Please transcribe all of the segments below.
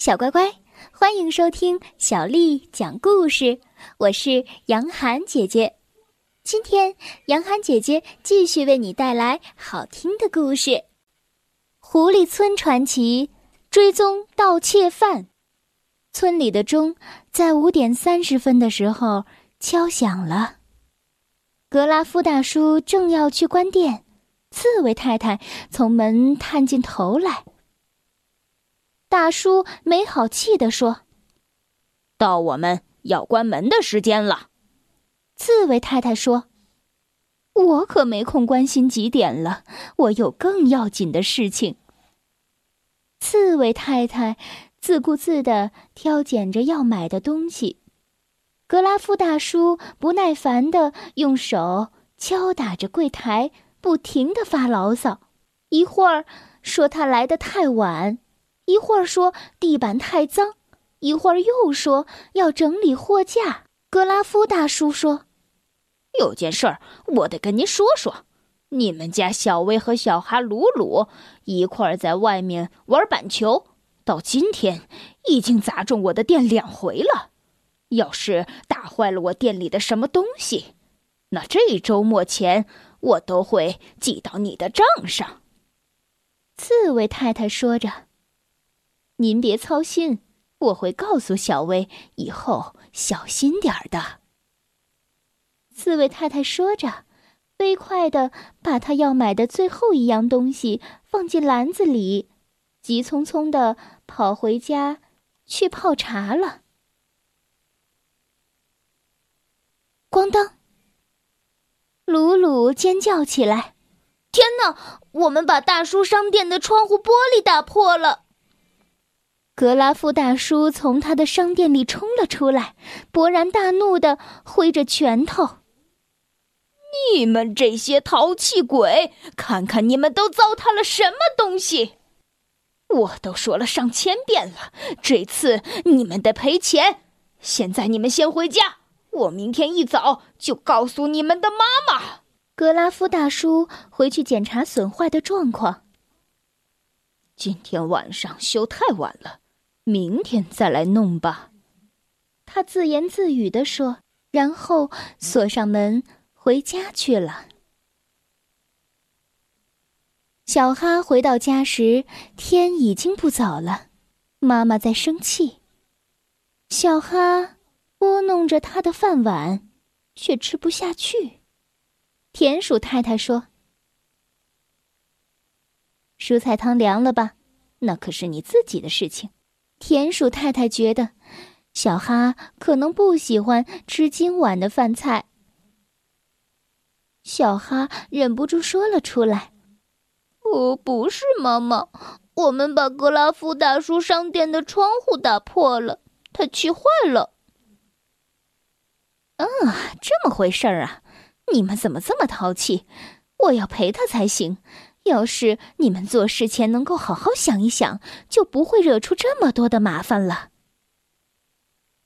小乖乖，欢迎收听小丽讲故事。我是杨涵姐姐，今天杨涵姐姐继续为你带来好听的故事《狐狸村传奇》，追踪盗窃犯。村里的钟在五点三十分的时候敲响了。格拉夫大叔正要去关店，刺猬太太从门探进头来。大叔没好气地说：“到我们要关门的时间了。”刺猬太太说：“我可没空关心几点了，我有更要紧的事情。”刺猬太太自顾自地挑拣着要买的东西，格拉夫大叔不耐烦地用手敲打着柜台，不停地发牢骚，一会儿说他来的太晚。一会儿说地板太脏，一会儿又说要整理货架。格拉夫大叔说：“有件事儿我得跟您说说，你们家小薇和小哈鲁鲁一块儿在外面玩板球，到今天已经砸中我的店两回了。要是打坏了我店里的什么东西，那这周末前我都会记到你的账上。”刺猬太太说着。您别操心，我会告诉小薇以后小心点儿的。刺猬太太说着，飞快的把她要买的最后一样东西放进篮子里，急匆匆的跑回家去泡茶了。咣当！鲁鲁尖叫起来：“天哪！我们把大叔商店的窗户玻璃打破了！”格拉夫大叔从他的商店里冲了出来，勃然大怒地挥着拳头：“你们这些淘气鬼，看看你们都糟蹋了什么东西！我都说了上千遍了，这次你们得赔钱。现在你们先回家，我明天一早就告诉你们的妈妈。”格拉夫大叔回去检查损坏的状况。今天晚上修太晚了。明天再来弄吧，他自言自语地说，然后锁上门回家去了。小哈回到家时，天已经不早了，妈妈在生气。小哈拨弄着他的饭碗，却吃不下去。田鼠太太说：“蔬菜汤凉了吧？那可是你自己的事情。”田鼠太太觉得，小哈可能不喜欢吃今晚的饭菜。小哈忍不住说了出来：“不，不是妈妈，我们把格拉夫大叔商店的窗户打破了，他气坏了。”啊，这么回事儿啊！你们怎么这么淘气？我要陪他才行。要是你们做事前能够好好想一想，就不会惹出这么多的麻烦了。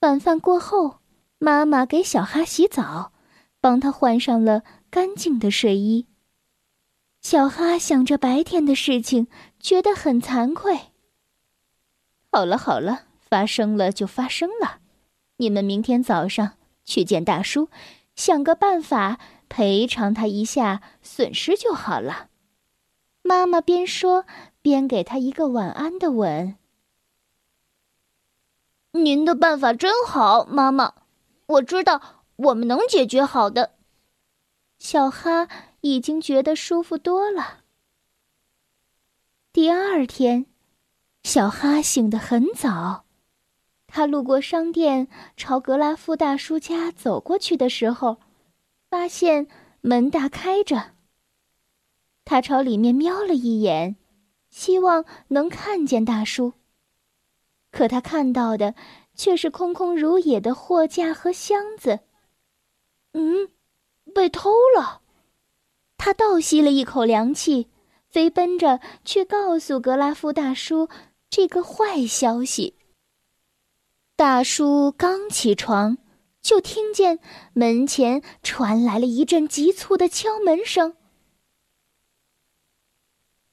晚饭过后，妈妈给小哈洗澡，帮他换上了干净的睡衣。小哈想着白天的事情，觉得很惭愧。好了好了，发生了就发生了，你们明天早上去见大叔，想个办法赔偿他一下损失就好了。妈妈边说边给他一个晚安的吻。您的办法真好，妈妈，我知道我们能解决好的。小哈已经觉得舒服多了。第二天，小哈醒得很早，他路过商店，朝格拉夫大叔家走过去的时候，发现门大开着。他朝里面瞄了一眼，希望能看见大叔。可他看到的却是空空如也的货架和箱子。嗯，被偷了。他倒吸了一口凉气，飞奔着去告诉格拉夫大叔这个坏消息。大叔刚起床，就听见门前传来了一阵急促的敲门声。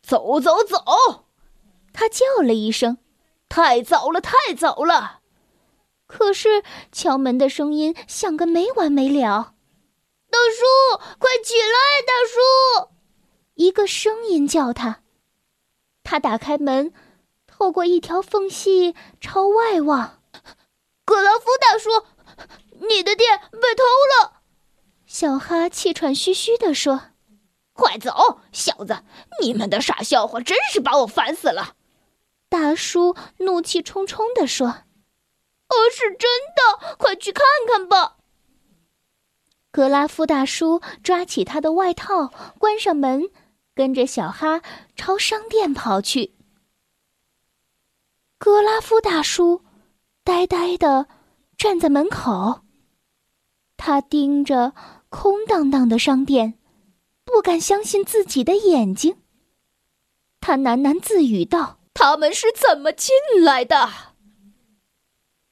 走走走！他叫了一声，太早了，太早了！可是敲门的声音响个没完没了。大叔，快起来！大叔，一个声音叫他。他打开门，透过一条缝隙朝外望。格拉夫大叔，你的店被偷了！小哈气喘吁吁地说：“快走，小子！你们的傻笑话真是把我烦死了。”大叔怒气冲冲地说：“哦，是真的，快去看看吧。”格拉夫大叔抓起他的外套，关上门，跟着小哈朝商店跑去。格拉夫大叔呆呆的站在门口，他盯着空荡荡的商店，不敢相信自己的眼睛。他喃喃自语道：“他们是怎么进来的？”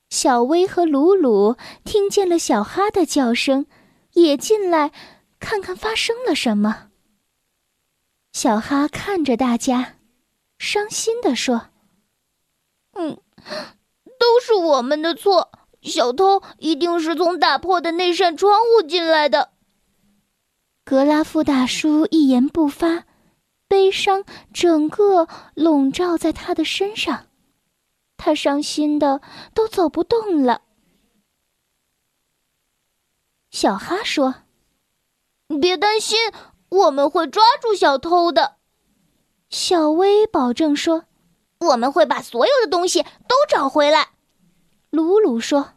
小薇和鲁鲁听见了小哈的叫声。也进来，看看发生了什么。小哈看着大家，伤心的说：“嗯，都是我们的错，小偷一定是从打破的那扇窗户进来的。”格拉夫大叔一言不发，悲伤整个笼罩在他的身上，他伤心的都走不动了。小哈说：“别担心，我们会抓住小偷的。”小薇保证说：“我们会把所有的东西都找回来。”鲁鲁说：“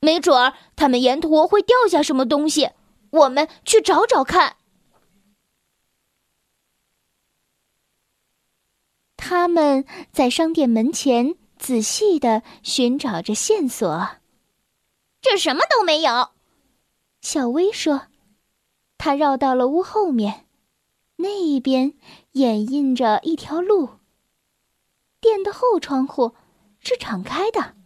没准儿他们沿途会掉下什么东西，我们去找找看。”他们在商店门前仔细的寻找着线索，这什么都没有。小薇说：“他绕到了屋后面，那一边掩映着一条路。店的后窗户是敞开的，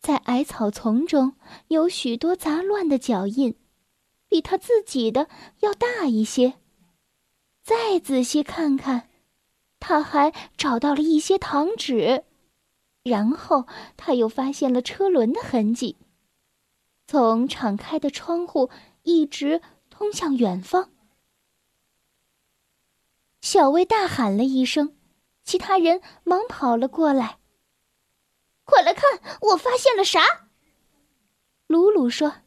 在矮草丛中有许多杂乱的脚印，比他自己的要大一些。再仔细看看，他还找到了一些糖纸，然后他又发现了车轮的痕迹。”从敞开的窗户一直通向远方。小薇大喊了一声，其他人忙跑了过来。快来看，我发现了啥？鲁鲁说：“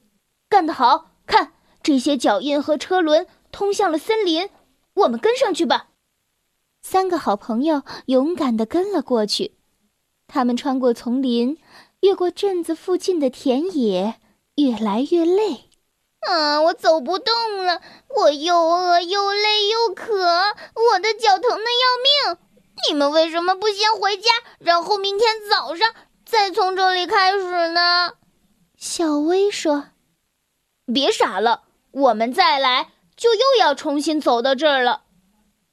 干得好！看，这些脚印和车轮通向了森林，我们跟上去吧。”三个好朋友勇敢的跟了过去。他们穿过丛林，越过镇子附近的田野。越来越累，啊！我走不动了，我又饿又累又渴，我的脚疼的要命。你们为什么不先回家，然后明天早上再从这里开始呢？小薇说：“别傻了，我们再来就又要重新走到这儿了。”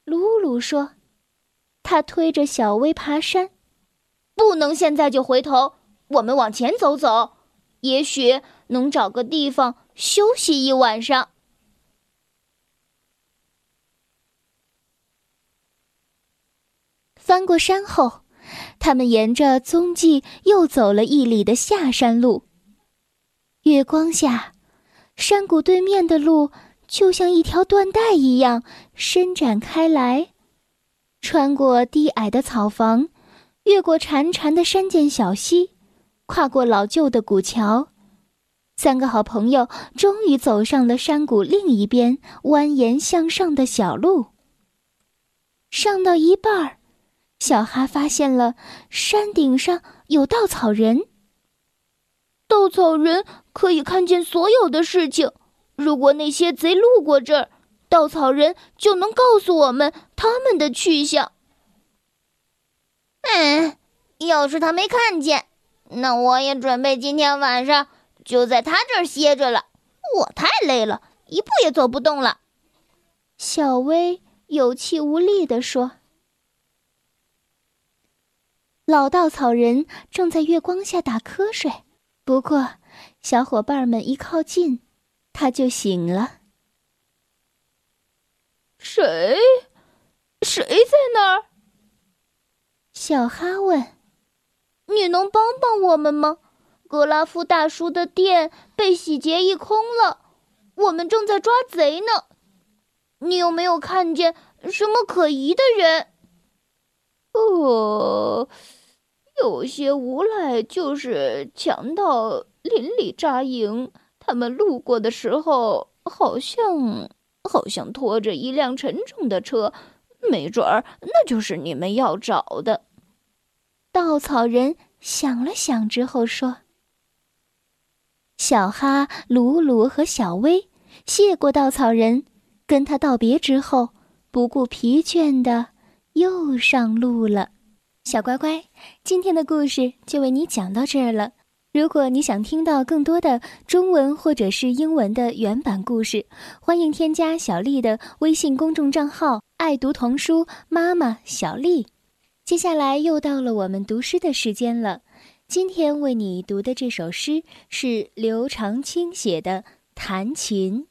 鲁鲁说：“他推着小薇爬山，不能现在就回头，我们往前走走，也许。”能找个地方休息一晚上。翻过山后，他们沿着踪迹又走了一里的下山路。月光下，山谷对面的路就像一条缎带一样伸展开来，穿过低矮的草房，越过潺潺的山涧小溪，跨过老旧的古桥。三个好朋友终于走上了山谷另一边蜿蜒向上的小路。上到一半儿，小哈发现了山顶上有稻草人。稻草人可以看见所有的事情。如果那些贼路过这儿，稻草人就能告诉我们他们的去向。嗯，要是他没看见，那我也准备今天晚上。就在他这儿歇着了，我太累了，一步也走不动了。小薇有气无力地说：“老稻草人正在月光下打瞌睡，不过小伙伴们一靠近，他就醒了。”谁？谁在那儿？小哈问。你能帮帮我们吗？格拉夫大叔的店被洗劫一空了，我们正在抓贼呢。你有没有看见什么可疑的人？哦，有些无赖就是强盗邻里扎营，他们路过的时候，好像好像拖着一辆沉重的车，没准儿那就是你们要找的。稻草人想了想之后说。小哈、鲁鲁和小薇谢过稻草人，跟他道别之后，不顾疲倦的又上路了。小乖乖，今天的故事就为你讲到这儿了。如果你想听到更多的中文或者是英文的原版故事，欢迎添加小丽的微信公众账号“爱读童书妈妈小丽”。接下来又到了我们读诗的时间了。今天为你读的这首诗是刘长卿写的《弹琴》。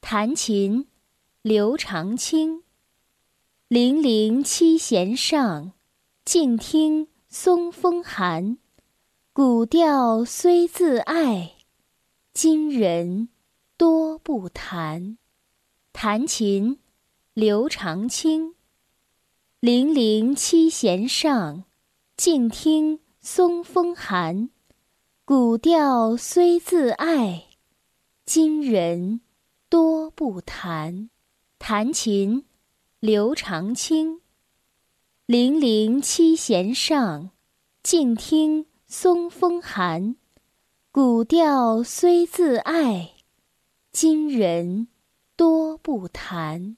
弹琴，刘长卿。零零七弦上，静听松风寒。古调虽自爱，今人多不弹。弹琴，刘长卿。零零七弦上，静听。松风寒，古调虽自爱，今人多不弹。弹琴，刘长卿。泠泠七弦上，静听松风寒。古调虽自爱，今人多不弹。